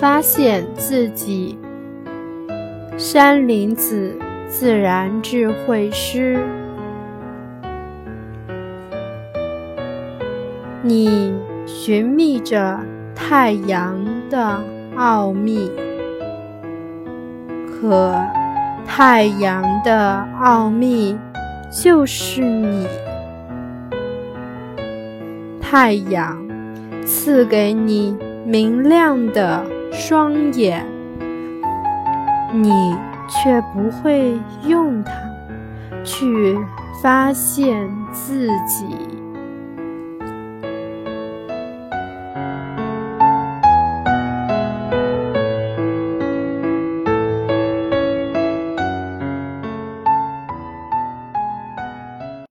发现自己。山林子，自然智慧师。你寻觅着太阳的奥秘，可太阳的奥秘就是你。太阳赐给你明亮的双眼，你却不会用它去发现自己。